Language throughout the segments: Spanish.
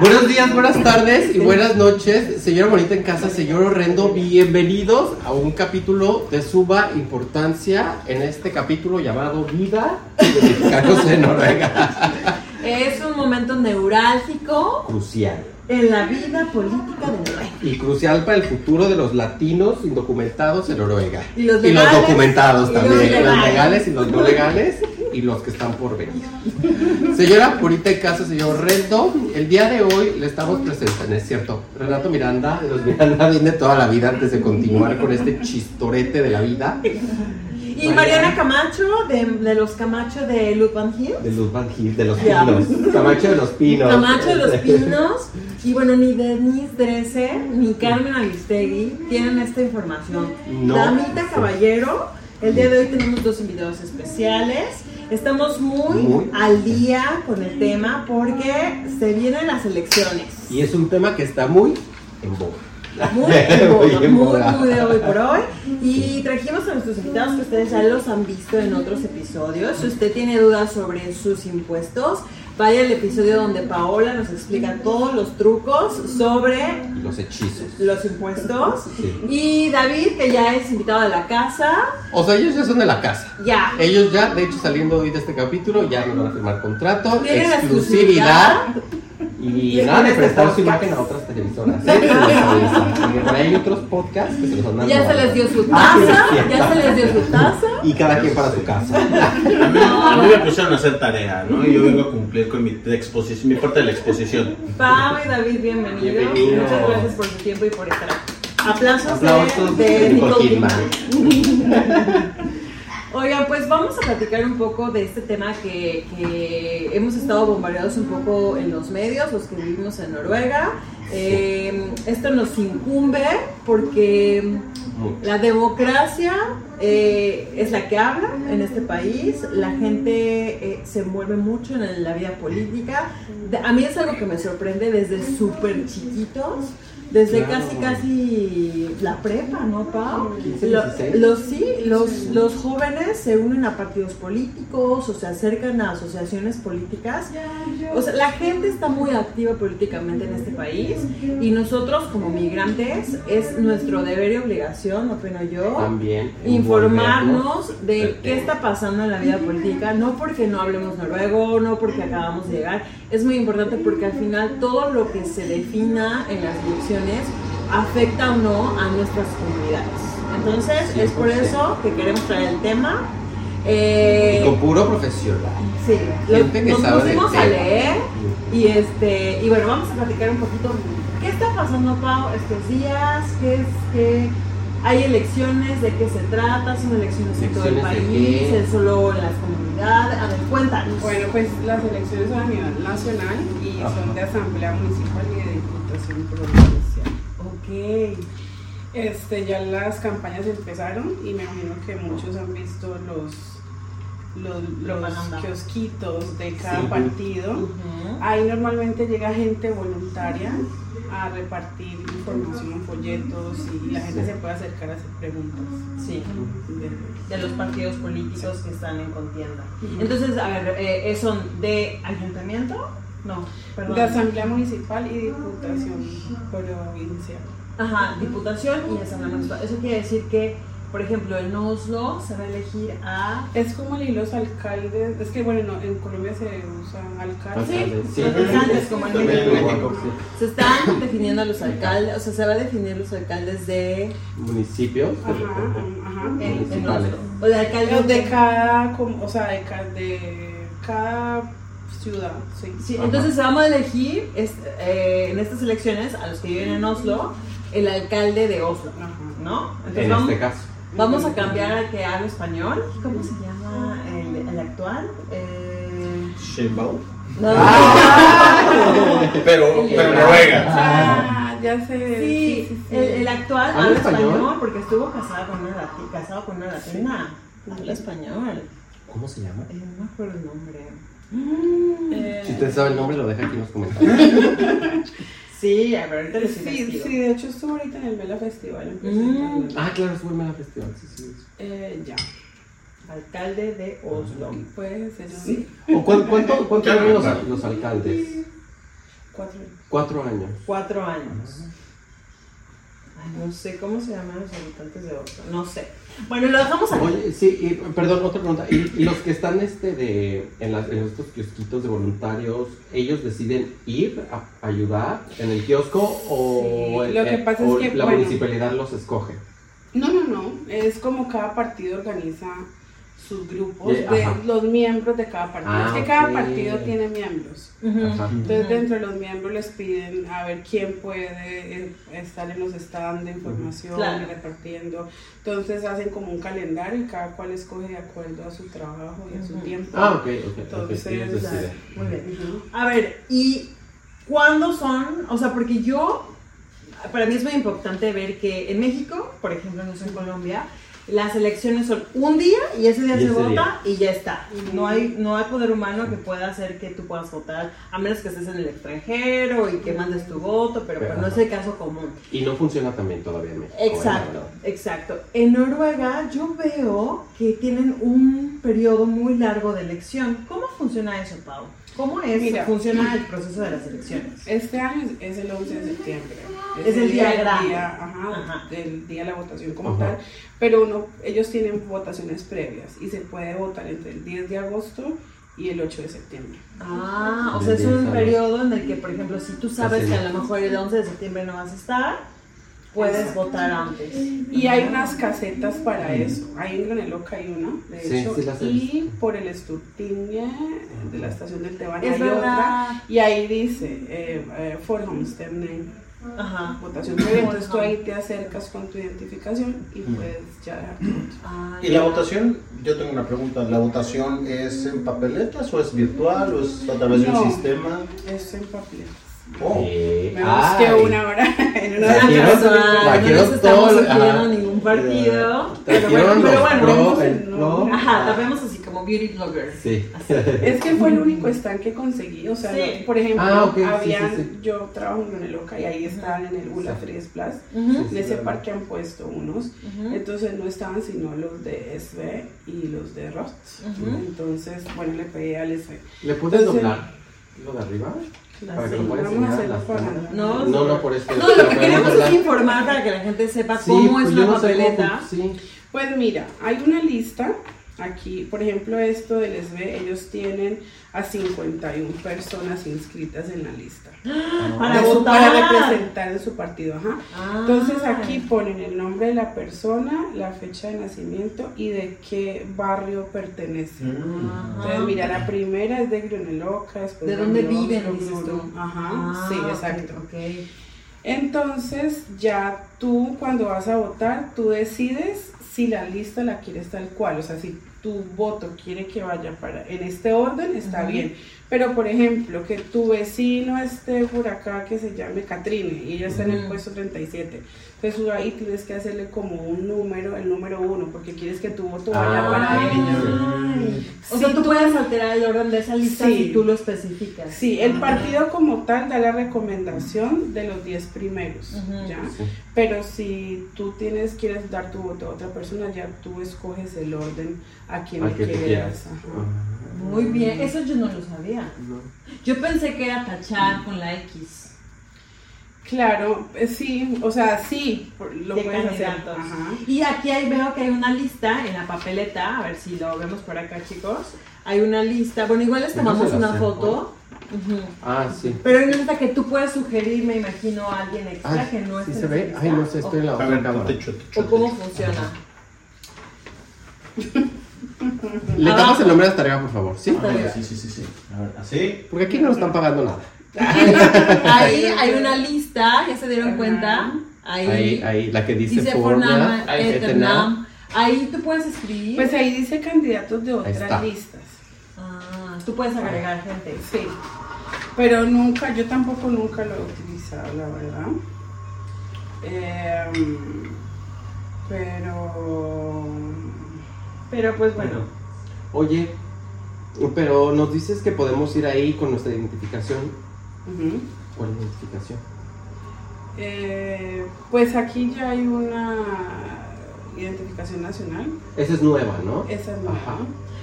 Buenos días, buenas tardes y buenas noches, señora bonita en casa, señor horrendo, bienvenidos a un capítulo de suba importancia en este capítulo llamado Vida de Mexicanos en Noruega. Es un momento neurálgico Crucial. En la vida política de Noruega. Y crucial para el futuro de los latinos indocumentados en Noruega. Y los legales, documentados y también, los legales. legales y los no legales y los que están por venir. Señora Purita en casa, señor Reto, el día de hoy le estamos presentando, ¿es cierto? Renato Miranda, los Miranda viene toda la vida antes de continuar con este chistorete de la vida. Y Mariana Camacho, de, de los Camacho de Lupan Hill. De los Van Gils, de los pinos. Camacho de los pinos. Camacho de los Pinos. Y bueno, ni Denise Dresser ni Carmen Aristegui tienen esta información. No. Damita Caballero, el día de hoy tenemos dos invitados especiales. Estamos muy, Muy. al día con el tema porque se vienen las elecciones. Y es un tema que está muy en boga. Muy, boga, Muy de hoy por hoy. Y trajimos a nuestros invitados que ustedes ya los han visto en otros episodios. Si usted tiene dudas sobre sus impuestos, vaya al episodio donde Paola nos explica todos los trucos sobre los hechizos. los impuestos. Sí. Y David, que ya es invitado de la casa, O sea, ellos ya son de la casa. ya. Ellos ya, de hecho, saliendo hoy de este capítulo, ya nos van a firmar contrato, la exclusividad y nada de prestar su imagen a otras televisoras. ahí hay otros podcasts que se los andan Ya se les dio su Ah, sí, taza, ya se les dio su taza. Y cada quien para su casa. A mí, a mí me pusieron a hacer tarea, ¿no? Y yo vengo a cumplir con mi exposición, mi parte de la exposición. Pau y David, bienvenidos. Bienvenido. Muchas gracias por su tiempo y por estar aquí. Aplausos, Aplausos de, de de Nicole Nicole Kidman. Oigan, pues vamos a platicar un poco de este tema que, que hemos estado bombardeados un poco en los medios, los que vivimos en Noruega. Eh, esto nos incumbe porque la democracia eh, es la que habla en este país, la gente eh, se envuelve mucho en la vida política. A mí es algo que me sorprende desde súper chiquitos, desde Claro. casi casi la prepa, ¿no, Pau? 15, Lo- 16. los, sí, los, los jóvenes se unen a partidos políticos o se acercan a asociaciones políticas. O sea, la gente está muy activa políticamente en este país y nosotros como migrantes es nuestro deber y obligación, opino yo, También. informarnos de qué está pasando en la vida política, no porque no hablemos noruego, no porque acabamos de llegar, es muy importante porque al final todo lo que se defina en las elecciones afecta o no a nuestras comunidades. Entonces, es por 100%. eso que queremos traer el tema. Eh, Y con puro profesional. Sí, lo- nos pusimos a leer y este y bueno vamos a platicar un poquito qué está pasando Pau estos días, qué es que hay elecciones, de qué se trata, son elecciones en todo el ¿Elecciones de país, es solo en las comunidades, a ver cuéntanos. Bueno, pues las elecciones son a nivel nacional y Ajá. son de asamblea municipal y de diputación provincial. Ok. Este, ya las campañas empezaron y me imagino que muchos han visto los los, los kiosquitos de cada Sí. partido. Ahí normalmente llega gente voluntaria a repartir información, folletos y la gente se puede acercar a hacer preguntas. Sí, De- de los partidos políticos que están en contienda. Entonces, a ver, eh, ¿son de ayuntamiento? No, perdón. de asamblea municipal y diputación provincial. Ajá, diputación y asamblea municipal. Eso quiere decir que, por ejemplo, en Oslo se va a elegir a... Es como el los alcaldes, es que bueno, no, en Colombia se usan alcaldes. Alcaldes, sí. los alcaldes, como en También en México. México, sí. Se están definiendo los alcaldes, o sea, se va a definir los alcaldes de... Municipios. Ajá, ajá. En, en Municipales. Oslo. O de alcaldes de de... cada, como- o sea, de cada, de cada ciudad, sí. Sí, entonces vamos a elegir es- eh, en estas elecciones a los que viven en Oslo el alcalde de Oslo, Ajá. ¿no? Entonces En vamos, este caso. Vamos a cambiar al que habla español. ¿Cómo se llama el, el actual? Eh, Sheinbaum. no, Pero, pero Noruega. Ah, ya sé. Sí, el, el actual ¿Habla español? español? porque estuvo casado con una, lati- casado con una latina. Habla español. ¿Cómo se llama? Eh, no me acuerdo el nombre. Eh, Si usted sabe el nombre, lo deja aquí en los comentarios. Sí, a ver, ahorita les Sí, sí, de hecho estuvo ahorita en el Mela Festival. en Mm. Ah, claro, es Mela Festival. Sí, sí. Eh, ya. Alcalde de Oslo. Puede ser sí. ¿O cuán- ¿Cuánto, cuánto Claro, eran los, los alcaldes? cuatro. Cuatro años. Cuatro años. No sé cómo se llaman los habitantes de Oslo. No sé. Bueno, lo dejamos aquí. Oye, sí, y, perdón, otra pregunta. ¿Y, y los que están este de, en, las- en estos kiosquitos de voluntarios, ellos deciden ir a ayudar en el kiosco o, Sí, lo que eh, pasa es o que, la bueno. municipalidad los escoge? No, no, no. Es como cada partido organiza sus grupos de ajá. los miembros de cada partido. Ah, es que cada partido tiene miembros. Entonces, dentro de los miembros les piden a ver quién puede eh, estar en los stands de información Claro. y repartiendo. Entonces, hacen como un calendario y cada cual escoge de acuerdo a su trabajo y a su tiempo. Ah, ok, ok. Entonces, deciden. Muy bien. A ver, ¿y cuándo son? O sea, porque yo, para mí es muy importante ver que en México, por ejemplo, no sé en Colombia, las elecciones son un día y ese día Y se ese vota día. y ya está. No hay, no hay poder humano que pueda hacer que tú puedas votar, a menos que estés en el extranjero y que mandes tu voto, pero, Pero, pues, no es el caso común. Y no funciona también todavía en México. Exacto, exacto. En Noruega yo veo que tienen un periodo muy largo de elección. ¿Cómo funciona eso, Pau? ¿Cómo es, Mira. funciona el proceso de las elecciones? Este año es es el 11 de septiembre. Es el día grande. día, ajá, Ajá. del día de la votación como Ajá. tal. Pero uno, ellos tienen votaciones previas y se puede votar entre el 10 de agosto y el 8 de septiembre. Ah, o sea, es un periodo en el que, por ejemplo, si tú sabes que a lo mejor el 11 de septiembre no vas a estar, puedes votar antes. Y hay unas casetas para eso. Ahí en Graneloca hay una, de Sí, hecho. sí y por el Sturtinge de la estación del Teban Es hay verdad. otra. Y ahí dice, eh, eh, for homestead Ajá. votación previa. Entonces tú ahí te acercas con tu identificación y puedes ya dejar tu voto. Ah, ¿Y la votación? Yo tengo una pregunta. ¿La votación es en papeletas o es virtual o es a través de un sistema? Es en papel. Oh. Eh, Me ay. busqué una hora en una La Ah, quiero- casual, la no estamos ajá. ningún partido. Pero bueno, pero bueno, pro, pro. nombre. Ajá, la vemos así como beauty blogger. Sí. Es que fue el único stand que conseguí. O sea, Sí. por ejemplo, Ah, habían, sí, sí. yo trabajo en Graneloca y ahí están en el Ula Freeze Plus. Ujú, En ese parque han puesto unos. Entonces no estaban sino los de SV y los de Rost. Entonces, bueno, le pedí al SV. ¿Le puedes Entonces- doblar lo de arriba? Para que lo enseñar las. No, No, no, por eso. No, lo que queremos es informar para que la gente sepa Sí, cómo pues es una no sé cómo papeleta. Pues mira, hay una lista aquí, por ejemplo, esto del SV, ellos tienen a 51 personas inscritas en la lista. Para De su- votar. para representar en su partido, ajá. Ah. Entonces aquí ponen el nombre de la persona, la fecha de nacimiento y de qué barrio pertenece. Ajá. Entonces, mira, la primera es de Gruneloca, después ¿De dónde Grunelosco, viven, dices tú? Grunu. Ajá, Ah, sí, exacto. ok. Entonces, ya tú cuando vas a votar, tú decides si la lista la quieres tal cual, o sea, si tu voto quiere que vaya para en este orden, está bien. Pero, por ejemplo, que tu vecino esté por acá que se llame Catrine y ella está en el puesto 37. Entonces, ahí tienes que hacerle como un número, el número uno, porque quieres que tu voto vaya Ah, para ella. O Sí, sea, tú tú- puedes alterar el orden de esa lista Sí. si tú lo especificas. Sí, el Ah. partido como tal da la recomendación de los 10 primeros. ¿ya? Sí. Pero si tú tienes, quieres dar tu voto a otra persona, ya tú escoges el orden a quien le que tú quieras. quieras. ajá. Muy bien, eso yo no lo sabía. No. Yo pensé que era tachar con la X. Claro, eh, sí, o sea, sí, lo de puedes hacer. candidatos. Ajá. Y aquí hay, veo que hay una lista en la papeleta, a ver si lo vemos por acá, chicos. Hay una lista, bueno, igual les tomamos una foto. Ah, sí. Pero hay una lista que tú puedes sugerir, me imagino, a alguien extra Ah, que no ¿sí es se ve? Ay, no sé, estoy en la otra cámara. techo, techo, ¿O cómo techo. funciona? Le Ah. damos el nombre de esta tarea, por favor, ¿sí? Ah, sí, sí, sí, sí. A ver, así. Porque aquí no nos están pagando nada. Ahí hay una lista, ya se dieron cuenta. Ahí, Ahí, ahí, la que dice, dice Forna, Fornam, Eternam. Eternam. Ahí tú puedes escribir. Pues ahí dice candidatos de está. otras listas. Ah, tú puedes agregar gente. Sí. Pero nunca, yo tampoco nunca lo he utilizado, la verdad. Em, pero. Pero pues bueno. Oye, pero nos dices que podemos ir ahí con nuestra identificación. ujú. ¿Cuál identificación? Eh, pues aquí ya hay una identificación nacional. Esa es nueva, ¿no? Esa es nueva. Ajá.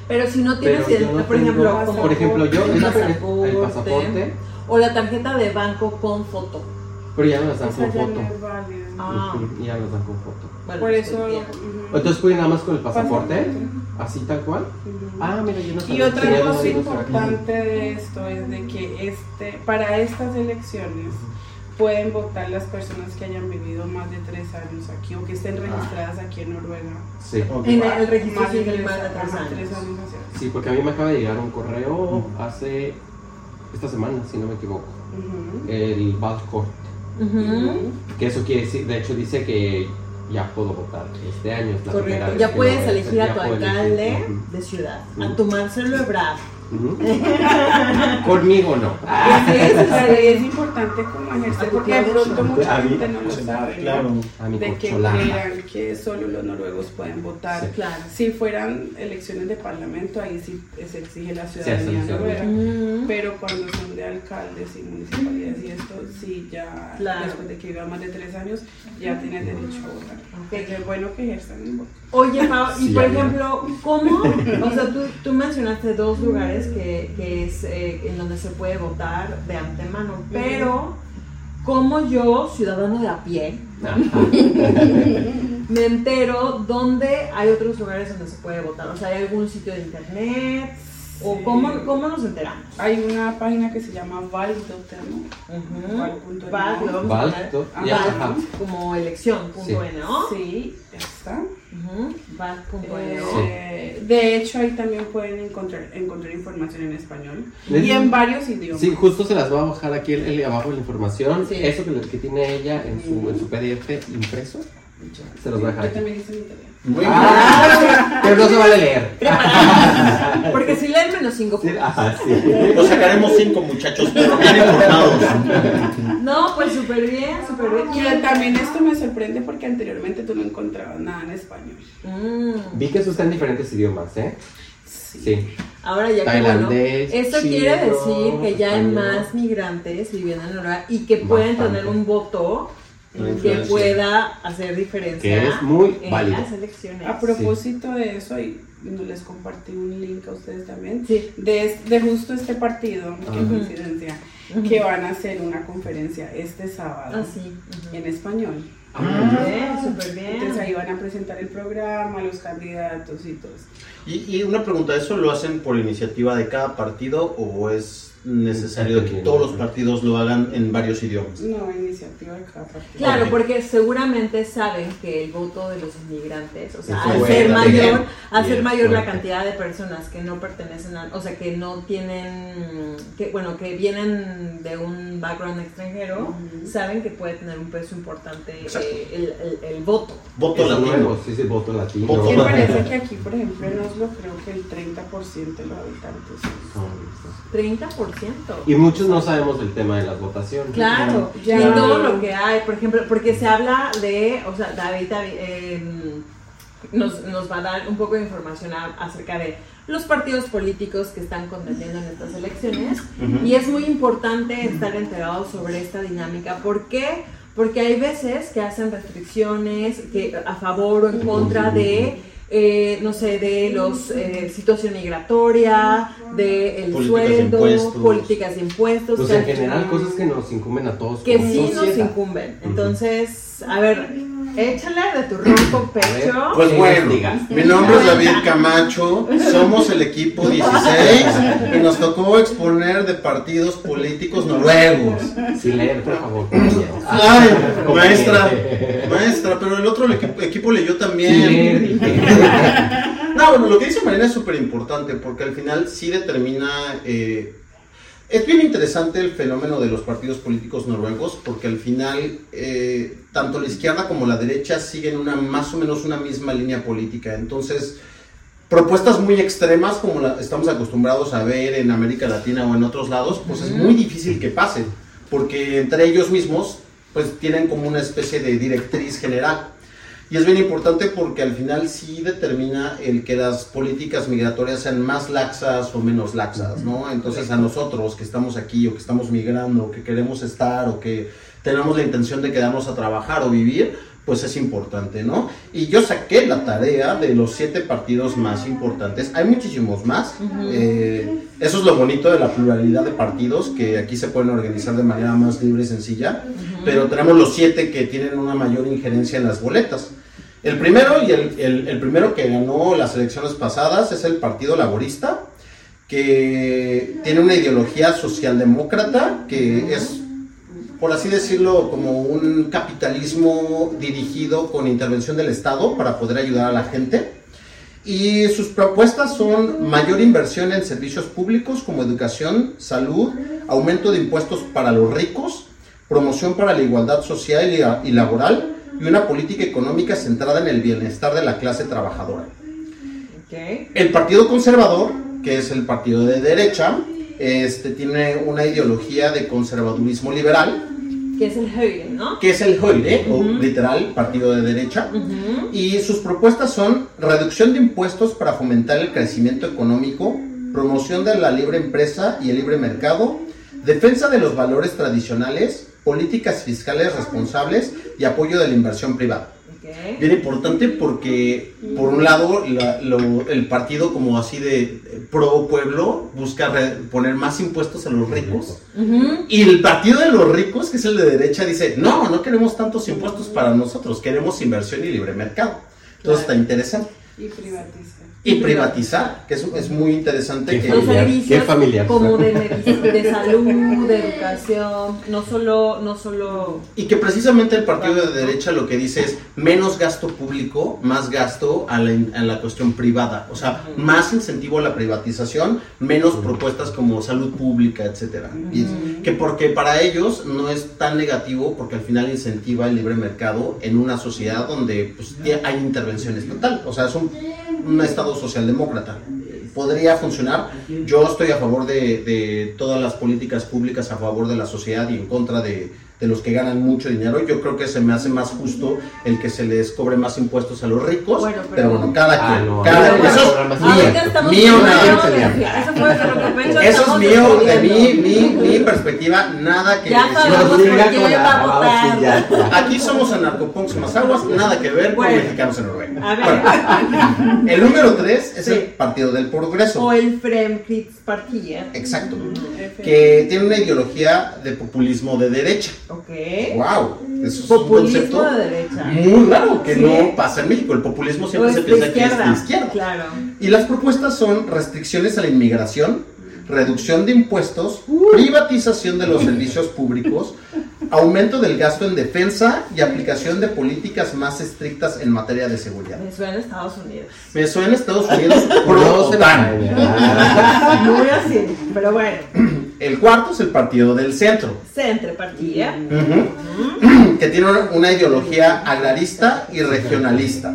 Pero si no tienes, no por ejemplo, como por ejemplo, yo el el pasaporte, el pasaporte, o la tarjeta de banco con foto. pero ya no las dan Esa con ya foto. no es válida. Ah. Ya las dan con foto. Bueno, Por pues, eso. Entonces pueden nada más con el pasaporte, Pasaporte. así tal cual. Ah, mira, yo no Y sabía. otra Tenía cosa importante de esto es de que este, para estas elecciones pueden votar las personas que hayan vivido más de tres años aquí o que estén registradas aquí en Noruega. Sí. En el registro Más de civil tres, más de tres años. tres años hacia- Sí, porque a mí me acaba de llegar un correo hace esta semana, si no me equivoco, el Valcourt, Ujú. que eso quiere decir, de hecho dice que ya puedo votar este año. Es la primera Correcto. Ya puedes elegir a tu alcalde de ciudad, a tu Marcelo Ebrard. Conmigo no. Sí, es, es importante como ejercer tu porque de pronto mucha A mí. gente no lo sabe. Claro. A mi de que crean que solo los noruegos pueden votar. Sí. Claro. Si fueran elecciones de parlamento, ahí sí se exige la ciudadanía noruega. Pero cuando son de alcaldes y municipalidades y esto, sí, ya Claro. después de que viva más de tres años, ya tienes derecho a votar. Ok. Entonces, es bueno que ejerzan el voto. Oye, Pau, y Sí, por ejemplo, ¿cómo? O sea, tú, tú mencionaste dos lugares que, que es eh, en donde se puede votar de antemano, pero ¿cómo yo, ciudadano de a pie, me entero dónde hay otros lugares donde se puede votar? O sea, ¿hay algún sitio de internet? ¿O Sí. cómo, cómo nos enteramos? Hay una página que se llama Val.no. Val.no. Val, lo vamos a Val, poner. to- Ajá. ya, Val, ajá. como elección, punto Sí. N, ¿no? Sí, está. Ujú, Val.no. Eh, De hecho, ahí también pueden encontrar, encontrar información en español Les- y en varios idiomas. Sí, justo se las voy a bajar aquí el, el- abajo la información. Sí. Eso que, que tiene ella en su, en su PDF impreso. Se los voy a dejar Yo aquí. también hice mi tarea. Muy bien. Ah, pero no se vale leer. Porque si leen menos 5 Sí, puntos. ajá, sí. Lo sacaremos cinco muchachos, pero bien informados. No, pues súper bien, súper bien. Y también esto me sorprende porque anteriormente tú no encontrabas nada en español. Mm, Vi que eso está en diferentes idiomas, ¿eh? Sí. ahora ya que bueno, Tailandés, esto chino, quiere decir que ya hay más migrantes viviendo en Noruega y que pueden Bastante. tener un voto que pueda hacer diferencia Que es muy en válido. las elecciones. A propósito de eso, y les compartí un link a ustedes también, Sí. de, de justo este partido, qué coincidencia, que van a hacer una conferencia este sábado Ah, sí. en español. Bien, súper bien. Entonces ahí van a presentar el programa, los candidatos y todo eso. Y, y una pregunta, ¿eso lo hacen por iniciativa de cada partido o es necesario que todos los partidos lo hagan en varios idiomas? No, iniciativa de cada partido. Claro, porque seguramente saben que el voto de los inmigrantes, o sea, al ser mayor, al ser mayor la cantidad de personas que no pertenecen a, o sea, que no tienen, que bueno, que vienen de un background extranjero, saben que puede tener un peso importante eh, el, el- el voto. Voto Es latino. nuevo, sí, sí, voto latino. Voto Me latino. parece que aquí, por ejemplo, en Oslo, creo que el 30% de los habitantes son 30%. Y muchos no sabemos del tema de las votaciones. Claro, Ya. y todo lo que hay, por ejemplo, porque se habla de, o sea, David, David, eh, nos, nos va a dar un poco de información a- acerca de los partidos políticos que están contendiendo en estas elecciones y es muy importante estar enterados sobre esta dinámica. ¿Por qué? Porque hay veces que hacen restricciones que a favor o en contra de, eh, no sé, de los eh, situación migratoria, de el Políticas sueldo, políticas de impuestos. Pues en al general cosas que nos incumben a todos. que como sí nos incumben. Entonces, a ver, échale de tu ronco pecho. Pues Sí, bueno, mi nombre es David Camacho, somos el equipo 16 y nos tocó exponer de partidos políticos noruegos. Sin leer, por favor. Ay, maestra, maestra, pero el otro equipo, equipo leyó también. No, bueno, lo que dice Marina es súper importante porque al final sí determina, eh, Es bien interesante el fenómeno de los partidos políticos noruegos porque al final eh, tanto la izquierda como la derecha siguen una más o menos una misma línea política. Entonces, propuestas muy extremas como la, estamos acostumbrados a ver en América Latina o en otros lados, pues es muy difícil que pasen porque entre ellos mismos pues tienen como una especie de directriz general. Y es bien importante porque al final sí determina el que las políticas migratorias sean más laxas o menos laxas, ¿no? Entonces a nosotros que estamos aquí o que estamos migrando o que queremos estar o que tenemos la intención de quedarnos a trabajar o vivir, pues es importante, ¿no? Y yo saqué la tarea de los siete partidos más importantes. Hay muchísimos más. Eh, eso es lo bonito de la pluralidad de partidos, que aquí se pueden organizar de manera más libre y sencilla. Pero tenemos los siete que tienen una mayor injerencia en las boletas. El primero y el, el primero que ganó las elecciones pasadas es el Partido Laborista, que tiene una ideología socialdemócrata, que es por así decirlo, como un capitalismo dirigido con intervención del Estado para poder ayudar a la gente. Y sus propuestas son mayor inversión en servicios públicos como educación, salud, aumento de impuestos para los ricos, promoción para la igualdad social y laboral y una política económica centrada en el bienestar de la clase trabajadora. El Partido Conservador, que es el partido de derecha, este, tiene una ideología de conservadurismo liberal. Que es el Høyre, ¿no? Que es el Høyre, o literal, partido de derecha. Y sus propuestas son reducción de impuestos para fomentar el crecimiento económico, promoción de la libre empresa y el libre mercado, defensa de los valores tradicionales, políticas fiscales responsables y apoyo de la inversión privada. Bien importante porque, por un lado, el partido como así de pro pueblo busca poner más impuestos a los ricos. Y el partido de los ricos, que es el de derecha, dice, no, no queremos tantos impuestos para nosotros, queremos inversión y libre mercado. Entonces está interesante. Y privatizar. Y privatizar, que es, es muy interesante. Qué que, familiar, qué familiar. Como de, de salud, de educación, no solo, no solo... Y que precisamente el partido de derecha lo que dice es menos gasto público, más gasto a la, a la cuestión privada. O sea, más incentivo a la privatización, menos propuestas como salud pública, etcétera. Y que porque para ellos no es tan negativo porque al final incentiva el libre mercado en una sociedad donde pues, hay intervención estatal. O sea, es un, un estado socialdemócrata. Podría funcionar. Yo estoy a favor de, de, todas las políticas públicas a favor de la sociedad y en contra de, de, los que ganan mucho dinero. Yo creo que se me hace más justo el que se les cobre más impuestos a los ricos. Bueno, pero, pero, bueno, cada Ah, quien. no, cada, no, eso es mío. Eso es mío, de mí, discutiendo. mi, mi perspectiva, nada que Ya Nos con la-. Aquí somos anarcopunks más aguas, nada que ver Bueno. con mexicanos en Noruega. A ver. Bueno, el número 3 es Sí. el Partido del Progreso. O el Fremskrittspartiet. Exacto. Que tiene una ideología de populismo de derecha. Ok. ¡Wow! Eso es un Populismo concepto de derecha. muy raro que Sí. no pasa en México. El populismo siempre Pues se piensa que es de izquierda. Claro. Y las propuestas son restricciones a la inmigración, reducción de impuestos, privatización de los servicios públicos, aumento del gasto en defensa y aplicación de políticas más estrictas en materia de seguridad. Me suena a Estados Unidos. Me suena Estados Unidos No pro OTAN. Muy así. Pero bueno. El cuarto es el partido del centro, Centrepartiet. ujú, que tiene una- una ideología agrarista y regionalista.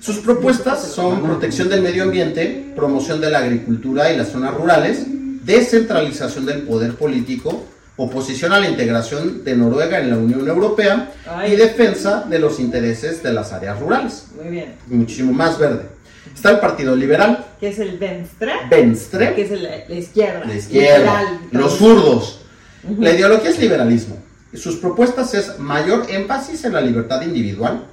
Sus propuestas son protección del medio ambiente, promoción de la agricultura y las zonas rurales, descentralización del poder político, oposición a la integración de Noruega en la Unión Europea Ay. y defensa de los intereses de las áreas rurales. Muy bien. Muchísimo más verde. Está el Partido Liberal, Que es el Venstre. Venstre, Que es el- la izquierda. la izquierda, Liberal. los zurdos. La ideología es liberalismo. Sus propuestas es mayor énfasis en la libertad individual,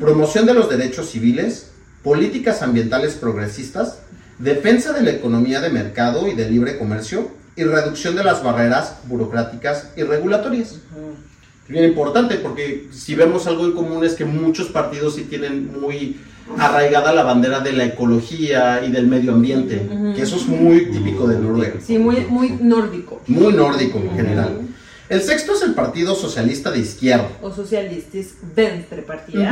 promoción de los derechos civiles, políticas ambientales progresistas, defensa de la economía de mercado y de libre comercio y reducción de las barreras burocráticas y regulatorias. Es bien importante porque si vemos algo en común es que muchos partidos sí tienen muy arraigada la bandera de la ecología y del medio ambiente, que eso es muy típico de Noruega, Sí, muy, muy nórdico. muy nórdico en general. El sexto es el Partido Socialista de Izquierda. O socialistis Venstrepartiet.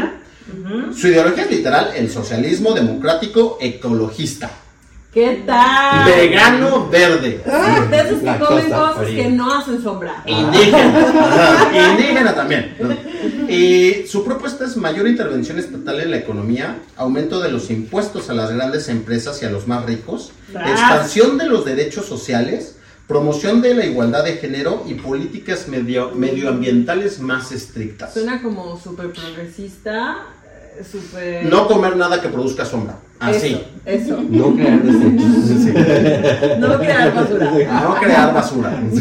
Ujú. Su ideología es literal el socialismo democrático ecologista. ¿Qué tal? Vegano verde. Ah, de esos que comen cosa cosas fría. que no hacen sombra. Indígena. Indígena también. ¿no? Y su propuesta es mayor intervención estatal en la economía, aumento de los impuestos a las grandes empresas y a los más ricos, expansión de los derechos sociales, promoción de la igualdad de género y políticas medio- medioambientales más estrictas. Suena como súper progresista, eh, súper... No comer nada que produzca sombra. Así. Eso, eso. No crear desechos. No crear basura. No crear basura.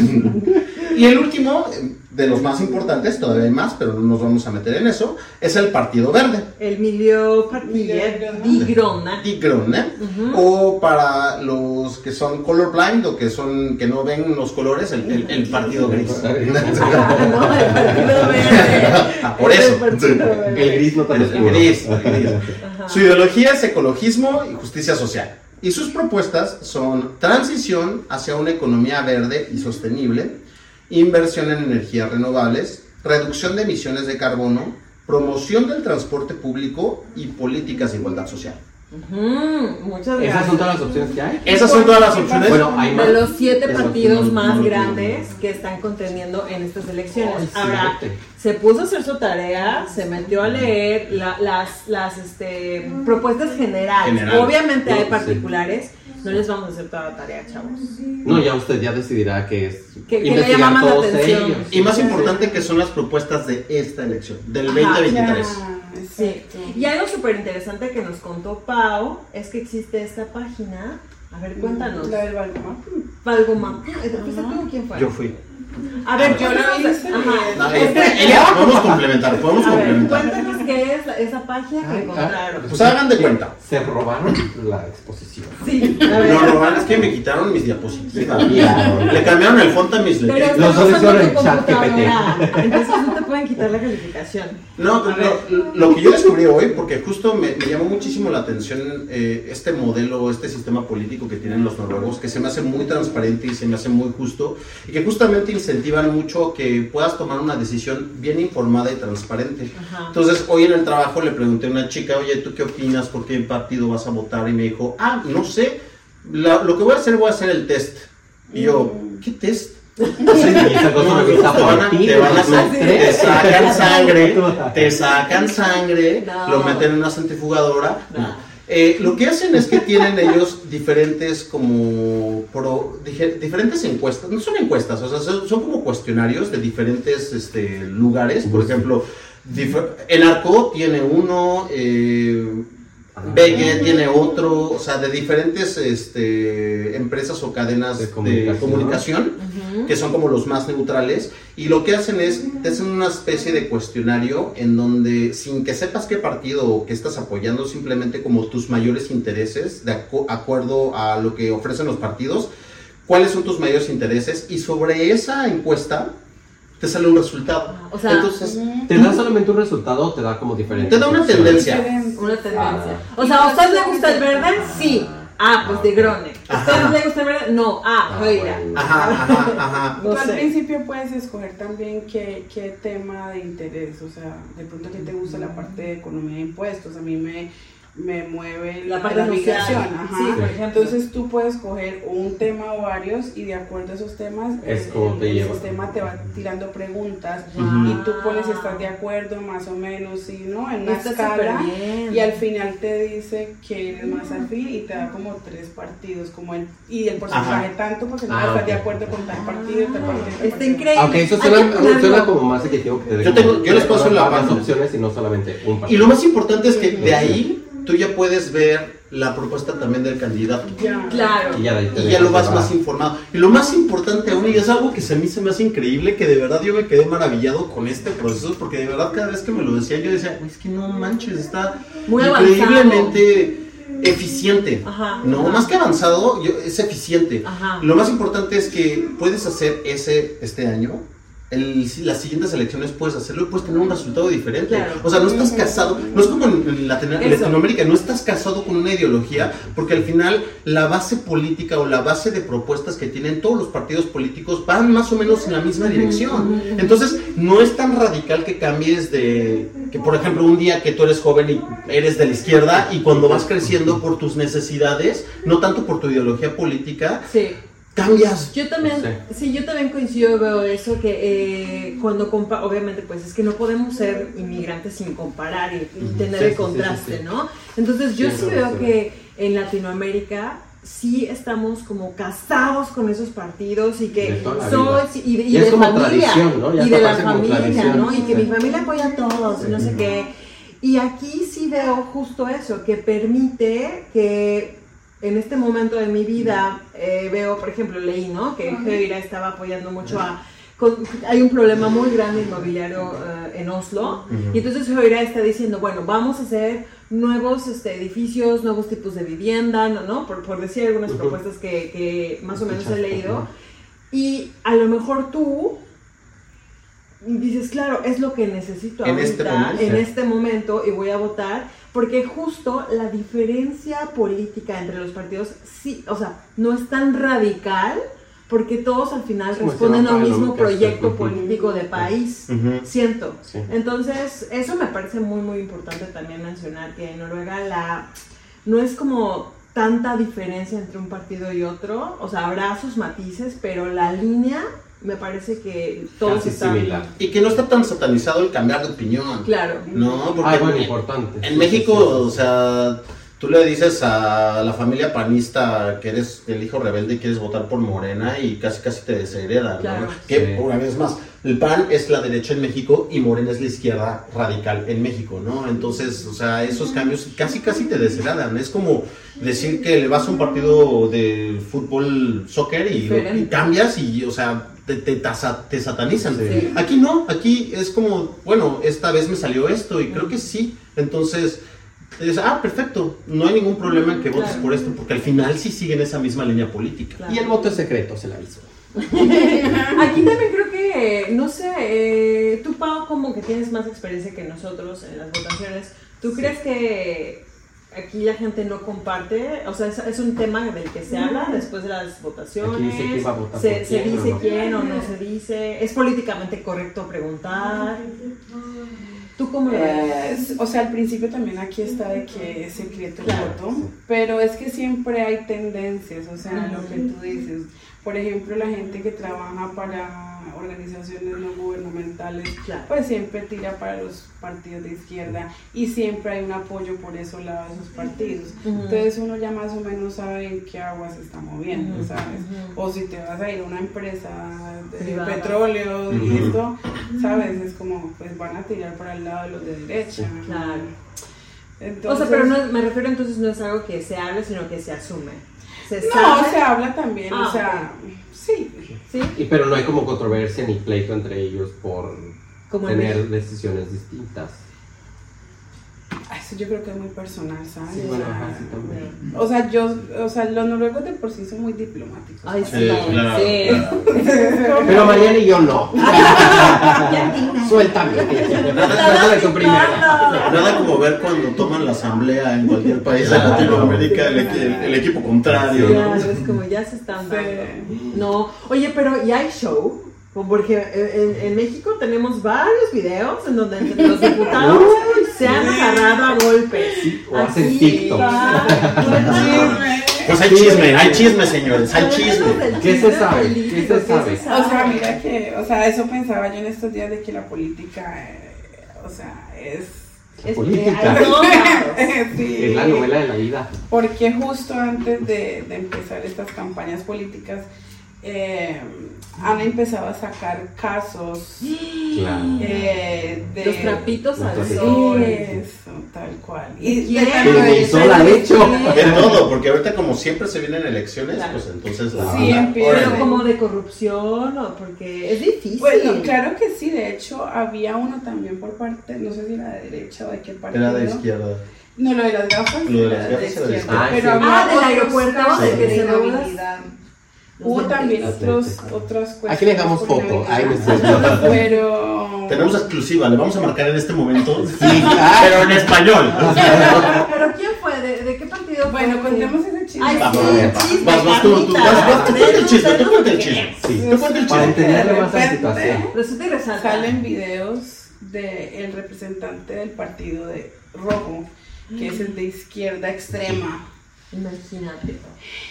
Y el último, eh, de los más importantes, todavía hay más, pero no nos vamos a meter en eso, es el Partido Verde. El Miljöpartiet di Grona. Die Grüne, o para los que son colorblind o que son que no ven los colores, el, el- el Partido Gris. Ah, no, el Partido Verde. Ah, por el eso. El gris no tan El, el oscuro. gris, el gris. Su ideología es ecologismo y justicia social. Y sus propuestas son transición hacia una economía verde y sostenible, inversión en energías renovables, reducción de emisiones de carbono, promoción del transporte público y políticas de igualdad social. Muchas gracias. ¿Esas son todas las opciones que hay? Esas son todas las opciones. Bueno, hay más. de los siete Eso partidos no- más no- grandes que están contendiendo en estas elecciones. Ahora, se puso a hacer su tarea, se metió a leer la- las, las este, propuestas generales. Generales. Obviamente No, hay sí. particulares, no les vamos a hacer toda la tarea, chavos. No, ya usted ya decidirá que es Que- que le investigar llama más la todos atención. ellos. Y más importante que son las propuestas de esta elección, del Ajá, 2023. Sí. Exacto. Y algo súper interesante que nos contó Pau es que existe esta página. A ver, cuéntanos. La del Valgomap. Valgomap. ¿Fuiste tú o quién fue? Yo fui. A ver, Yo la hice. Ajá. Elia, podemos complementar, podemos complementar. cuéntanos qué es esa página que Ah, encontraron. Pues hagan de cuenta. Se robaron la exposición. Sí. Lo normal es que me quitaron mis diapositivas. Le cambiaron el font a mis letras. Los dos hicieron el chat computadora, Entonces no te pueden quitar la calificación. No, lo, que yo descubrí hoy, porque justo me, me llamó muchísimo la atención eh, este modelo, este sistema político que tienen los noruegos, que se me hace muy transparente y se me hace muy justo, y que justamente incentivan mucho que puedas tomar una decisión bien informada y transparente. Ajá. Entonces, hoy en el trabajo le pregunté a una chica, oye, ¿tú qué opinas? ¿Por qué partido vas a votar? Y me dijo, ah, no sé, La- lo que voy a hacer, voy a hacer el test. Y yo, ¿qué test? Te van te sacan sangre, te sacan sangre, No. lo meten en una centrifugadora. No. Eh, lo que hacen es que tienen ellos diferentes como pro- dije- diferentes encuestas, no son encuestas, o sea, son, son como cuestionarios de diferentes este, lugares. Por ejemplo, el arco tiene uno, eh, BG tiene otro, o sea, de diferentes este, empresas o cadenas De de comunicación. comunicación, que son como los más neutrales, y lo que hacen es, te hacen una especie de cuestionario en donde, sin que sepas qué partido o qué estás apoyando, simplemente como tus mayores intereses, de acu- acuerdo a lo que ofrecen los partidos, cuáles son tus mayores intereses, y sobre esa encuesta te sale un resultado. O sea, Entonces, ¿Te da solamente un resultado o te da como diferente? te da una tendencia. Una tendencia. Ah. O sea, ¿a usted le gusta el verde? Sí. Ah, pues de Grone. ¿A usted Ajá. le gusta el verde? No. Ah, Ah, Joira. Ajá, ajá, ajá. No Tú al sé. principio puedes escoger también qué, qué tema de interés, o sea, de pronto a ti te gusta la parte de economía de impuestos, a mí me, me mueve La la, parte la migración, ajá. Sí, por ejemplo. Entonces tú puedes coger un tema o varios y de acuerdo a esos temas, Es el, el sistema te va tirando preguntas y tú pones si estás de acuerdo más o menos, sí, ¿no? En una Está escala y al final te dice que eres más afín y te da como tres partidos, como el, y el porcentaje Ajá. tanto porque no Ah, estás ok. de acuerdo con tal partido, tal partido, tal Está partido. increíble. Aunque eso Hay que suena, como más equitativo que te Yo tengo- yo les paso la varias página. opciones y no solamente un Y partido. lo más importante es que de ahí tú ya puedes ver la propuesta también del candidato. Ya. Claro. Y ya, Y lo vas más informado. Y lo más importante aún, y es algo que se a mí se me hace increíble, que de verdad yo me quedé maravillado con este proceso, porque de verdad cada vez que me lo decía yo decía, "Uy, es que no manches, está Muy increíblemente eficiente. Ajá. No, más que avanzado, yo- es eficiente. Ajá. Lo más importante es que puedes hacer ese este año el- las siguientes elecciones puedes hacerlo y puedes tener un resultado diferente. Claro. O sea, no estás casado, no es como en Latino- Eso. Latinoamérica, no estás casado con una ideología, porque al final la base política o la base de propuestas que tienen todos los partidos políticos van más o menos en la misma dirección. Entonces, no es tan radical que cambies de, que por ejemplo, un día que tú eres joven y eres de la izquierda y cuando vas creciendo por tus necesidades, no tanto por tu ideología política, Sí. Cambias. Yo también, sí, yo también coincido, veo eso, que eh, cuando compa obviamente pues es que no podemos ser inmigrantes sin comparar y, y tener Sí, el contraste, sí, sí. ¿no? Entonces yo Sí, sí no, veo sí. que en Latinoamérica sí estamos como casados con esos partidos y que soy y de, y Y es de como familia y de la familia. ¿no? Y que Sí. mi familia apoya a todos, y no sé qué. Y aquí sí veo justo eso, que permite que en este momento de mi vida eh, veo, por ejemplo, leí, ¿no? Que Heira estaba apoyando mucho a... con- hay un problema muy grande inmobiliario eh, en Oslo y entonces Heira está diciendo, bueno, vamos a hacer nuevos este, edificios, nuevos tipos de vivienda, ¿no? ¿no? Por, por decir algunas propuestas que, que más o menos he leído. Y a lo mejor tú dices, claro, es lo que necesito En ahorita, este momento. en este momento, y voy a votar, porque justo la diferencia política entre los partidos, sí, o sea, no es tan radical, porque todos al final Como responden se a un va para mismo proyecto político de país, siento. Sí. Entonces, eso me parece muy, muy importante también mencionar, que en Noruega la, no es como tanta diferencia entre un partido y otro, o sea, habrá sus matices, pero la línea me parece que todos Casi están... similar. Y que no está tan satanizado el cambiar de opinión. Claro. No, porque Ah, bueno, en- importante. En México, sí, sí. o sea, tú le dices a la familia panista que eres el hijo rebelde y quieres votar por Morena y casi casi te desheredan, ¿no? Claro. Que Sí. una vez más, el PAN es la derecha en México y Morena es la izquierda radical en México, ¿no? Entonces, o sea, esos cambios casi casi te desheredan. Es como decir que le vas a un partido de fútbol, soccer y cambias y, o sea, te, te, te satanizan. Sí. Aquí no, aquí es como, bueno, esta vez me salió esto y creo que sí. Entonces, es, ah, perfecto, no hay ningún problema en que votes Claro. por esto, porque al final sí siguen esa misma línea política. Claro. Y el voto es secreto, se la aviso. Aquí también creo que, no sé, eh, tú Pau como que tienes más experiencia que nosotros en las votaciones, ¿tú crees que aquí la gente no comparte? O sea, es, es un tema del que se habla después de las votaciones. Aquí dice que iba a votar se, por se quién, dice ¿o no? quién o no se dice. ¿Es políticamente correcto preguntar? ¿Tú cómo lo ves? Es- o sea, al principio también aquí está de que es secreto el Claro. voto, pero es que siempre hay tendencias, o sea, lo que tú dices. Por ejemplo, la gente que trabaja para organizaciones no gubernamentales, Claro. pues siempre tira para los partidos de izquierda y siempre hay un apoyo por eso lado de esos partidos. Entonces uno ya más o menos sabe en qué agua se está moviendo, ¿sabes? O si te vas a ir a una empresa de Privada. petróleo y esto, ¿sabes? Es como, pues van a tirar para el lado de los de derecha. Claro. Entonces, o sea, pero no, me refiero entonces no es algo que se hable, sino que se asume. Se No, sabe. se habla también, Ah, o sea, sí. ¿Sí? Y, pero no hay como controversia ni pleito entre ellos por Como tener decisiones distintas. Eso yo creo que es muy personal, ¿sabes? Sí, bueno, ajá, sí, también. O sea, yo, o sea, los noruegos de por sí son muy diplomáticos. Ay, sí, Sí, claro. sí. Pero Mariana y yo no. Suéltame. Suéltame tú primero. Nada como ver cuando toman la asamblea en cualquier país de Latinoamérica el, equi- el equipo contrario, ¿no? Claro, es como ya se están dando. No, oye, pero ¿y hay show? Porque en, en México tenemos varios videos en donde entre los diputados se han agarrado a golpes. o hacen Aquí TikToks. va. Pues hay chisme, hay chisme, señores, hay chisme. ¿Qué se sabe? ¿Qué se sabe? O sea, mira que, o sea, eso pensaba yo en estos días de que la política, eh, o sea, es... Es Política. sí. Es la novela de la vida. Porque justo antes de, de empezar estas campañas políticas, eh, han empezado a sacar casos Claro. eh, de Los trapitos al sol. Eso, tal cual. Y de- sola ha hecho. De todo, porque ahorita como siempre se vienen elecciones, Claro. pues entonces la Sí. Pero como de corrupción o porque es difícil. Bueno, claro que sí, de hecho había uno también por parte, no sé si era de derecha o de qué partido. Era de izquierda. No, lo de las gafas. Lo de las gafas era de izquierda, pero Ah, sí. Ah, del aeropuerto, de que se. Hubo también otros, otras cuestiones. Aquí le dejamos foto. estoy- Pero. Tenemos exclusiva, le vamos a marcar en este momento. Sí. Pero en español. ¿Pero quién fue? ¿De, de qué partido fue? Bueno, contemos ese chisme. Ay, sí, el chisme, vas, vas tú, tú, vas, vas, tú cuenta el chisme, tú cuenta el chisme. Sí. Tú cuenta el Para chisme. entenderle De más la situación. Resulta y resalta. Salen videos del representante del partido de Rojo, que es el de izquierda extrema. Imagínate.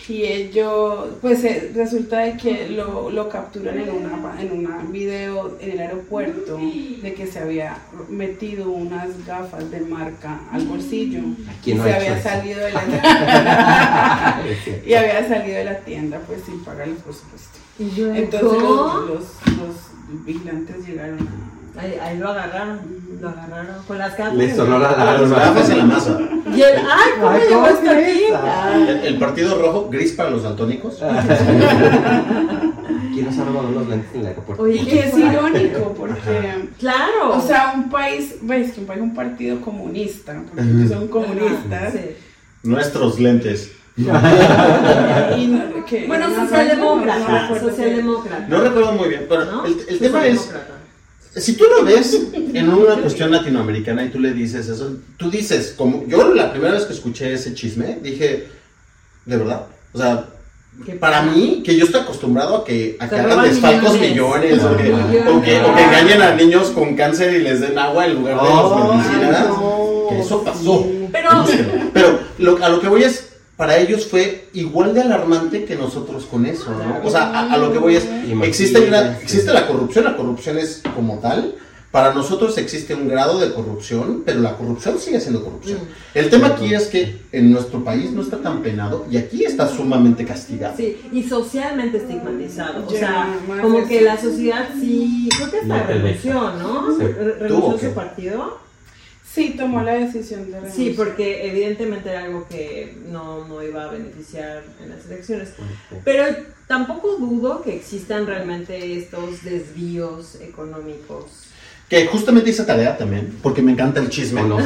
Y ellos, pues eh, resulta de que lo, lo capturan en una en un video en el aeropuerto de que se había metido unas gafas de marca al bolsillo ¿Quién y no se había eso? salido de la y había salido de la tienda pues sin pagarles por supuesto. Entonces los, los, los vigilantes llegaron a ahí, ahí lo agarraron, lo agarraron con las gafas. Le sonó la Las alarma. gafas en la masa. Y el, ay, ¿cómo Ay, llegó ¿cómo hasta es aquí? El, el partido rojo, gris para los daltónicos. ¿Quién nos ha robado unos lentes en el aeropuerto? Oye, Y que es irónico porque, Claro. o sea, un país, ves que un país, un partido comunista, porque ellos son comunistas, Sí. Nuestros lentes. Bueno, no, no, no socialdemócrata, socialdemócrata. No recuerdo muy bien, pero ¿No? el, el tema es. Si tú lo ves en una cuestión latinoamericana y tú le dices eso, tú dices, como yo la primera vez que escuché ese chisme, dije, ¿de verdad? O sea, para mí, que yo estoy acostumbrado a que, a que hagan desfalcos millones. millones, o, que, Millones. o que- o que engañen a niños con cáncer y les den agua en lugar de los medicinas, que eso pasó. Pero, Pero lo- a lo que voy es, para ellos fue igual de alarmante que nosotros con eso, ¿no? O sea, a, a lo que voy es, existe, una- existe la corrupción, la corrupción es como tal, para nosotros existe un grado de corrupción, pero la corrupción sigue siendo corrupción. El tema aquí es que en nuestro país no está tan penado y aquí está sumamente castigado. sí, y socialmente estigmatizado. O sea, como es- que la sociedad sí, creo que hasta No te renunció, ¿no? Sí. Re- ¿Tuvo Renunció que? su partido. Sí, tomó la decisión de Sí, renunciar. porque evidentemente era algo que no, no iba a beneficiar en las elecciones. Pero tampoco dudo que existan realmente estos desvíos económicos. Que justamente hice tarea también, porque me encanta el chisme. No.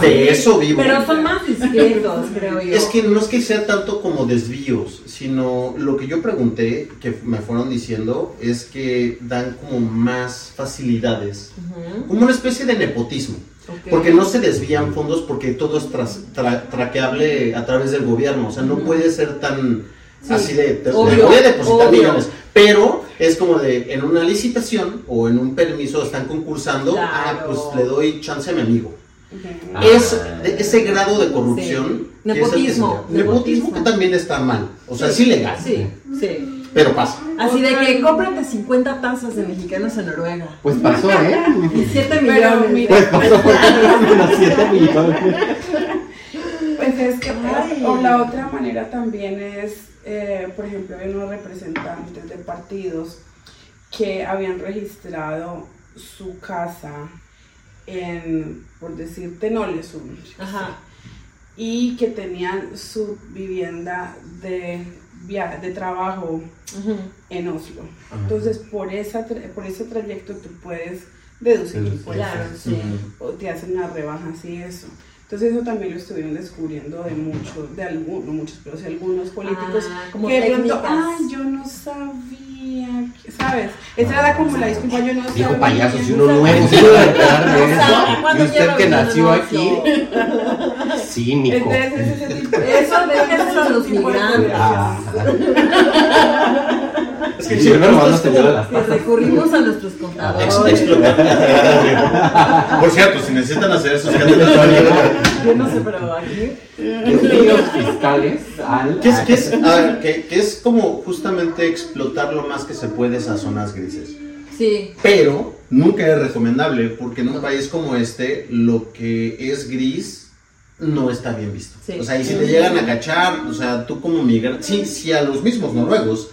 De eso vivo. Pero son más discretos, creo yo. Es que no es que sea tanto como desvíos, sino lo que yo pregunté, que me fueron diciendo, es que dan como más facilidades, Ujú, como una especie de nepotismo, porque no se desvían fondos porque todo es tras- tra- traqueable a través del gobierno, o sea, no puede ser tan Sí, así de, te, obvio, le voy a depositar obvio. millones, pero es como de, en una licitación o en un permiso están concursando, ah, Claro. pues le doy chance a mi amigo. Ah. Es de- ese grado de corrupción. Sí. que es Nepotismo, Nepotismo que nepotismo. también está mal. O sea, es ilegal. Sí, sí. Pero pasa. Así de que cómprate 50 tazas de mexicanos en Noruega. Pues pasó, ¿eh? Y 7 Pero millones. mira, Pues pasó porque tenemos unos 7 millones. Pues es que, Ay. o la otra manera también es, eh, por ejemplo, hay unos representantes de partidos que habían registrado su casa en, por decirte, Nolesund. Ajá. Y que tenían su vivienda de, via- de trabajo en Oslo. Entonces, por, esa, tra- por ese trayecto tú puedes deducir impuestos. Sí. o te hacen unas rebajas y eso. Entonces eso también lo estuvieron descubriendo de muchos, de algunos, no muchos, pero sí algunos políticos Ah, como que de pronto, ay, yo no sabía, que-", ¿sabes? Esa era como la disculpa, yo no Dijo sabía. payaso, si no uno sabía". nuevo se a enterar de eso. ¿cuándo Y usted que nació aquí, cínico. Entonces es ese tipo, Eso a los de migrantes. Ah. Es Sí, como las Que recurrimos a nuestros contadores. ex- explotar. Por cierto, si necesitan hacer esos cambios, Yo no sé, pero aquí. Fiscales al. ¿Qué es, qué es, a ver, que, que es como justamente explotar lo más que se puede esas zonas grises. Sí. Pero nunca es recomendable porque en un país como este lo que es gris no está bien visto. Sí. O sea, y si te llegan a cachar, o sea, tú como migrante, sí, sí a los mismos noruegos,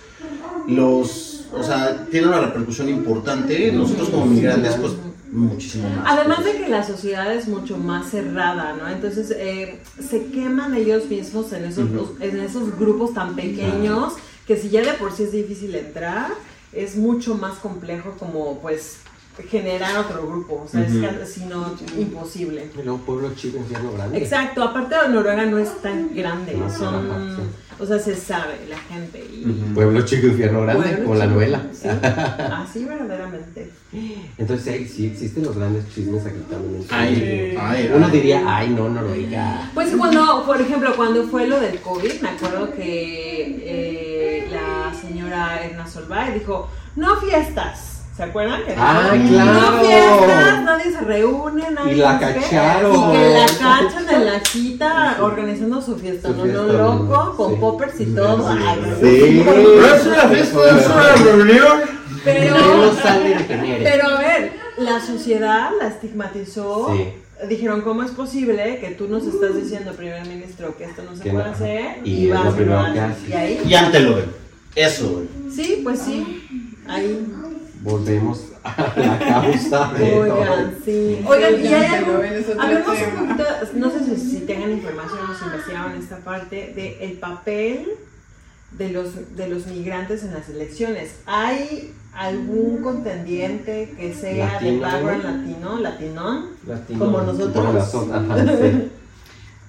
los, o sea, tiene una repercusión importante, nosotros como migrantes, pues muchísimo más. Además de que la sociedad es mucho más cerrada, ¿no? Entonces eh, se queman ellos mismos en esos, Ujú. en esos grupos tan pequeños que si ya de por sí es difícil entrar, es mucho más complejo como pues generar otro grupo, o sea, es casi no imposible. Y luego pueblo chico, infierno grande. Exacto, aparte Noruega no es tan grande, No, son, ajá, sí. o sea, se sabe la gente y Pueblo chico, infierno grande, como la novela. Sí, así verdaderamente. Entonces sí, sí existen los grandes chismes aquí también. en Ay, ay, Uno ay. diría, ay no, Noruega. Pues cuando, por ejemplo, cuando fue lo del COVID, me acuerdo que eh, la señora Erna Solvay dijo, no fiestas. ¿Se acuerdan? Que Ah, claro. No fiestas, nadie se reúne, nadie Y la no sé qué". cacharon. Y que la cachan en la cita organizando su fiesta, Su no, fiesta, no, loco, con sí. poppers y todo. Ay. Sí. es una fiesta, es una reunión. Pero, pero a ver, la sociedad la estigmatizó. Sí. Dijeron, ¿cómo es posible que tú nos estás diciendo, primer ministro, que esto no se Que puede no. hacer? Y es vas lo y. Y ahí, Y antes lo ven. Eso, güey. sí, pues sí. Ahí. Volvemos a la causa de Oigan, todo. sí. Oigan, y hay algo. Hablemos un poquito, no sé si, si tengan información o si investigaron esta parte, de el papel de los, de los migrantes en las elecciones. ¿Hay algún contendiente que sea de Latino. background latino, latinón? Latino, Como nosotros. como nosotros, ajá, sí.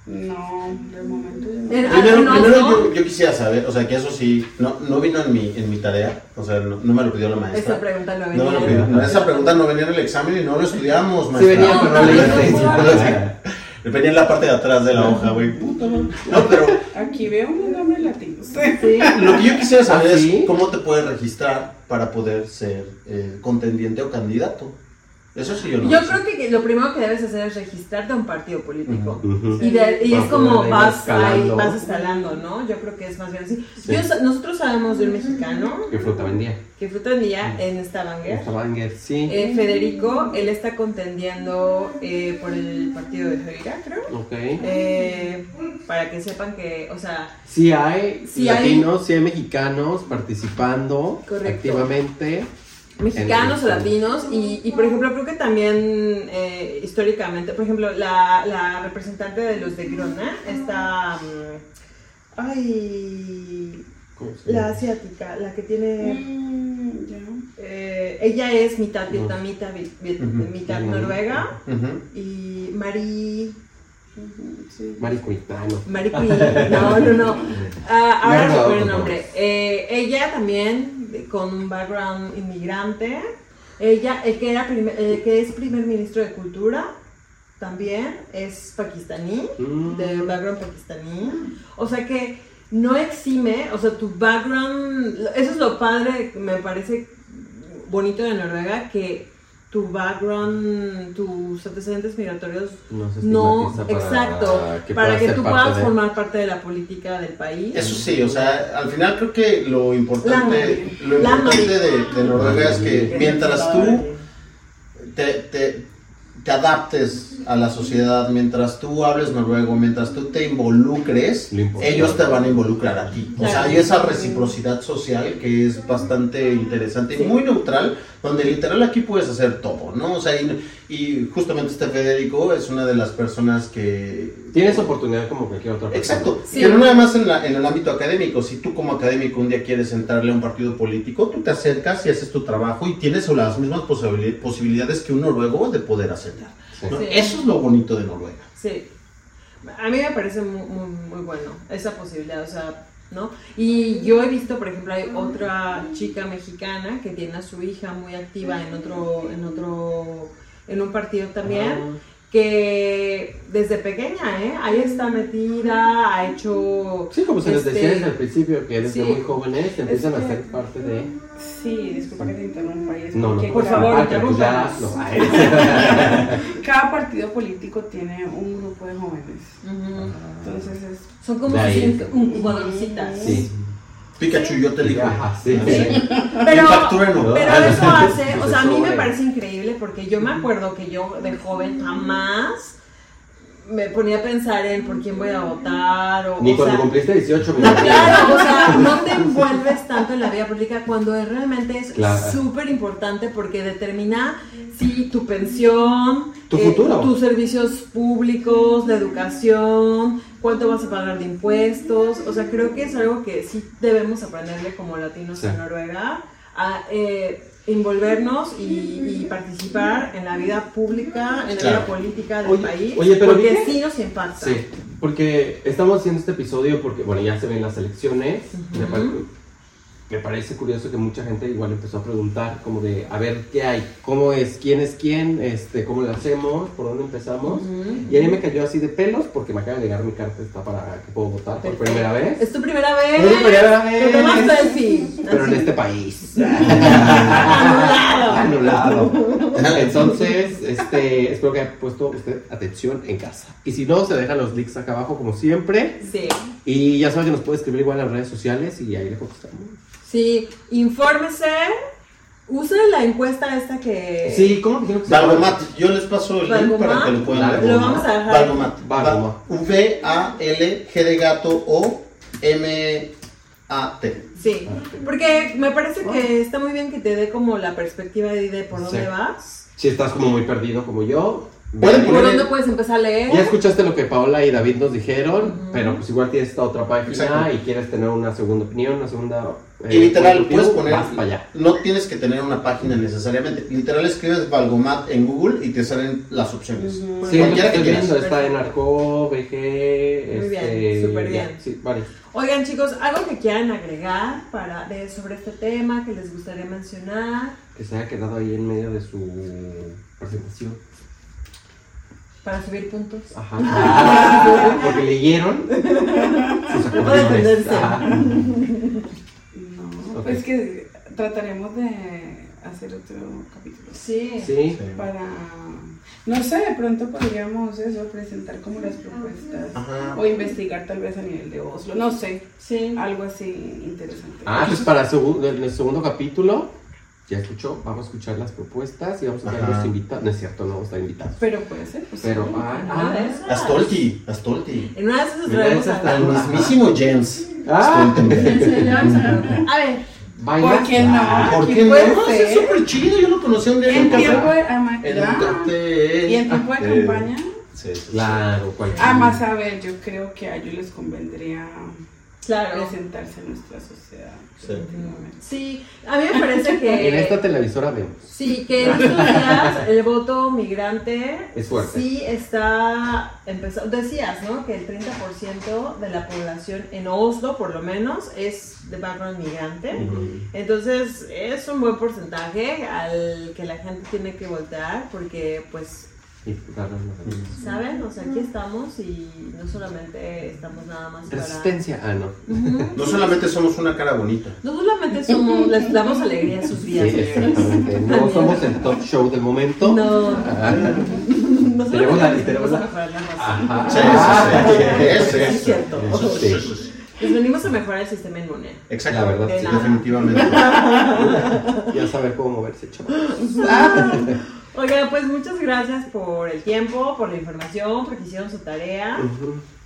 No, de momento yo no. Eh, Primero, ah, no, primero no. yo, yo quisiera saber, o sea, que eso sí, no, no vino en mi, en mi tarea, o sea, no, no me lo pidió la maestra. Esta pregunta No me lo venía. pidió. No, esa pregunta no venía en el examen y no lo estudiamos, Sí maestra. venía, pero no leíste. Sí. Venía en la parte de atrás de la hoja, güey. Puta. No, pero Aquí veo un nombre latino. Sí. lo que yo quisiera saber ¿Ah, sí? es cómo te puedes registrar para poder ser eh, contendiente o candidato. Eso sí yo no Yo lo sé. creo que lo primero que debes hacer es registrarte a un partido político. Y, de- y es como vas, escalando. ahí, vas escalando, ¿no? Yo creo que es más bien así. Sí. Yo nosotros sabemos de un mexicano ¿Qué fruta vendía? que fue un día en Stavanger. Stavanger, sí. Eh, Federico, él está contendiendo eh, por el partido de Feira, creo. Ok. Eh, para que sepan que, o sea, Sí hay hay- latinos, sí hay mexicanos participando Correcto. activamente. Mexicanos o latinos y, y, por ejemplo creo que también eh, históricamente por ejemplo la, la representante de los de Grona está mm, ay ¿Cómo se la asiática la que tiene Mm, ya. eh, ella es mitad vietnamita mitad noruega y Mari Ujú, sí. Maricuitano. Mari Cui- no no no Ah, ahora No, recuerdo el no. nombre Eh, ella también con un background inmigrante ella el que era primer- el que es primer ministro de cultura también es pakistaní Mm. de background pakistaní o sea que no exime o sea tu background eso es lo padre me parece bonito de Noruega que tu background tus antecedentes migratorios No para exacto, que para que ser tú puedas de- formar parte de la política del país. Eso sí, o sea, al final creo que lo importante, lo importante de, de Noruega es que mientras tú te, te, te adaptes a la sociedad, mientras tú hables noruego, mientras tú te involucres, ellos te van a involucrar a ti. O sea, hay esa reciprocidad social que es bastante interesante y muy neutral, donde literal aquí puedes hacer todo, ¿no? O sea, y, y justamente este Federico es una de las personas que Tienes oportunidad como cualquier otra persona. Exacto, Sí. que no nada más en, la- en el ámbito académico, si tú como académico un día quieres entrarle a un partido político, tú te acercas y haces tu trabajo y tienes las mismas posibili- posibilidades que un noruego de poder ascender. Sí. ¿no? Sí. Eso es lo bonito de Noruega. Sí. A mí me parece muy, muy, muy bueno esa posibilidad, o sea, ¿no? Y yo he visto, por ejemplo, hay otra chica mexicana que tiene a su hija muy activa en otro, en otro, en un partido también. Ah. Que desde pequeña, ¿eh? Ahí está metida, ha hecho... Sí, como se les decía este, desde el principio, que desde sí. muy jóvenes empiezan que- a ser parte de... Sí, disculpa que te interrumpa. y es No, no, porque por favor, interrúmpanos. no, Cada partido político tiene un grupo de jóvenes. Ujú. Entonces es Son como un- jugadorcitas. Sí. Pikachu, yo te elijo. Ajá, sí. Sí. Pero, Pero, trueno. pero Ah, eso hace, o sea, a mí me parece increíble porque yo me acuerdo que yo de joven jamás me ponía a pensar en por quién voy a votar o, Ni o cuando sea, cumpliste 18 no, minutos. claro, o sea, no te envuelves tanto en la vida política cuando realmente es Claro. súper importante porque determina si tu pensión, Tu eh, futuro. tus servicios públicos, la educación, cuánto vas a pagar de impuestos. O sea, creo que es algo que sí debemos aprenderle como latinos Sí. en Noruega. a, eh, envolvernos y, y participar en la vida pública, en la Claro. vida política del Oye, país, oye, pero porque dije- sí nos impacta. Sí, porque estamos haciendo este episodio porque, bueno, ya se ven las elecciones. Me parece curioso que mucha gente igual empezó a preguntar como de, a ver, ¿qué hay? ¿Cómo es? ¿Quién es quién? Este, ¿Cómo lo hacemos? ¿Por dónde empezamos? Y ahí me cayó así de pelos porque me acaba de llegar mi carta, está para que puedo votar por primera vez. Es tu primera vez. Es mi primera vez. Selfie. Pero en este país. Anulado. Anulado. Entonces, este, espero que haya puesto usted atención en casa. Y si no, se dejan los links acá abajo como siempre. Sí. Y ya saben que nos puede escribir igual en las redes sociales y ahí le contestamos. Sí, infórmese. Use la encuesta esta que. Sí, ¿cómo que se llama? Valgomat, yo les paso el link para que lo puedan ver. Lo vamos a dejar. Valgomat. Valgomat. V-A-L, G de gato, O, M-A-T. Sí, porque me parece que está muy bien que te dé como la perspectiva de, por dónde vas. Si estás como muy perdido como yo. Pueden Por poner- dónde puedes empezar a leer. Ya escuchaste lo que Paola y David nos dijeron, pero pues igual tienes esta otra página Exacto. y quieres tener una segunda opinión, una segunda... eh, Y literal, puedes poner, Vas para allá. no tienes que tener una página necesariamente. Literal, escribes Valgomat en Google y te salen las opciones. Sí, lo que Cualquiera que quieras. viendo está en Arco, BG, Muy bien, este, súper bien. ya, Sí, varios. Oigan chicos, algo que quieran agregar para de, sobre este tema que les gustaría mencionar Que se haya quedado ahí en medio de su presentación. Para subir puntos. Ajá. Porque leyeron sus No puede acordeones. defenderse. Ajá. No, Ok. pues que trataremos de hacer otro capítulo. Sí. Sí. Para, no sé, de pronto podríamos eso, presentar como las propuestas Ajá. o investigar tal vez a nivel de Oslo, no sé, Sí. algo así interesante. Ah, pues para el segundo capítulo, ya escuchó, vamos a escuchar las propuestas y vamos a tener Ajá. los invitados. No es cierto, no vamos a estar invitados. Pero puede ser, pues, Pero, sí. ah, ah. Astolti, Astolti. En una de esas traemos Ajá. mismísimo James. Ah. A ver, ¿Bailas? ¿Por qué no? Ah, ¿Por qué no? es súper chido. Yo lo conocí un día en en tiempo casa. de, ama- En ah, un café. y en tiempo de Eh, campaña. Sí. Claro, cualquier. Ah, más a ver, yo creo que a ellos les convendría claro. presentarse en nuestra sociedad. Sí. Sí, a mí me parece que. En esta televisora vemos. Sí, que en estos días el voto migrante Es fuerte. sí está empezando. Decías, ¿no? Que el 30% de la población en Oslo, por lo menos, es de background migrante. Entonces, es un buen porcentaje al que la gente tiene que voltear porque, pues, ¿saben? O sea, aquí estamos y no solamente estamos nada más para... Resistencia. Ah, no. No solamente somos una cara bonita. No solamente somos, les damos alegría a sus Sí, vidas. señores. exactamente. No somos el top show del momento. No. Ah, No Tenemos la- solamente tenemos a la-. Ajá. Sí, sí, sí. Es Eso, eso. cierto. Eso, sí, eso, sí. Les venimos a mejorar el sistema inmune. Exacto. La verdad, De sí. Definitivamente. Ya saber cómo moverse, chavos. Oiga, pues muchas gracias por el tiempo, por la información, porque hicieron su tarea.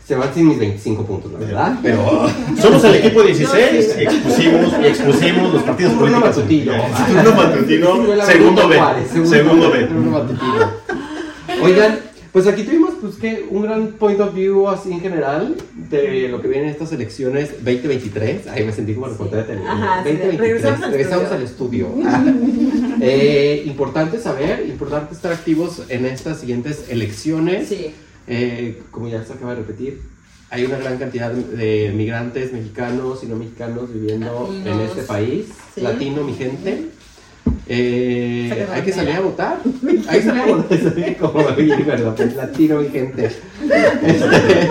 Se van sin mis 25 puntos, la verdad. Pero. Somos el equipo 16 y expusimos, y expusimos los partidos Turno políticos. matutino. Turno matutino, segundo B. Segundo B. Oigan, pues aquí tuvimos pues que un gran point of view así en general de lo que vienen estas elecciones 2023. Ahí me sentí como reportera de televisión. Ajá, sí, 2023. regresamos al regresamos al estudio. Eh, importante saber, importante estar activos en estas siguientes elecciones. Sí. Eh, como ya se acaba de repetir, hay una gran cantidad de migrantes mexicanos y no mexicanos viviendo en Latinos. este país. Sí. Latino, mi gente. Eh, hay que salir a votar. Hay que salir a votar. Como pues, latino, mi gente. Este,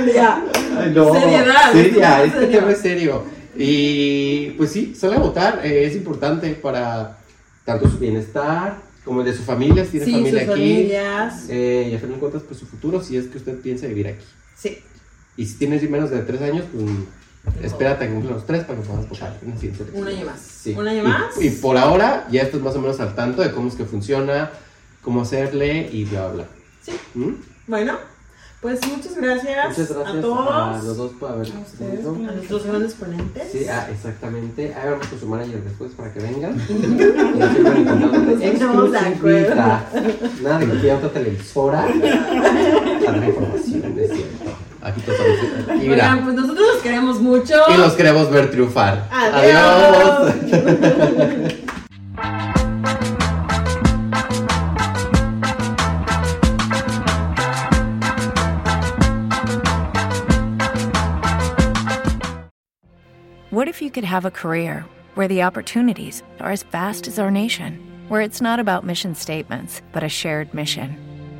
ya. Ay, no, Seriedad, Seria, este tema es serio. Y pues sí, sale a votar. eh, es importante para tanto su bienestar como el de su familia, si tiene Sí, familia sus aquí. familias. Eh, y a fin de cuentas, pues su futuro, si es que usted piensa vivir aquí. Sí. Y si tienes menos de tres años, pues espérate que cumplan los tres para que puedas votar en la siguiente elección. Un año más. Sí. Un año Y- más. Y, por ahora ya estás más o menos al tanto de cómo es que funciona, cómo hacerle y bla, bla, bla. Sí. ¿Mm? Bueno, pues muchas gracias, Muchas gracias a todos, a los dos por haber A ustedes, a nuestros grandes ponentes. Sí, ah, exactamente. Ahí vamos con su manager después para que vengan. Y Estamos de acuerdo. Nada de que otra televisora. A dar información, es cierto. Aquí te estamos- y mira, Oigan, pues nosotros los queremos mucho. y los queremos ver triunfar. Adiós. Adiós. What if you could have a career where the opportunities are as vast as our nation, where it's not about mission statements, but a shared mission?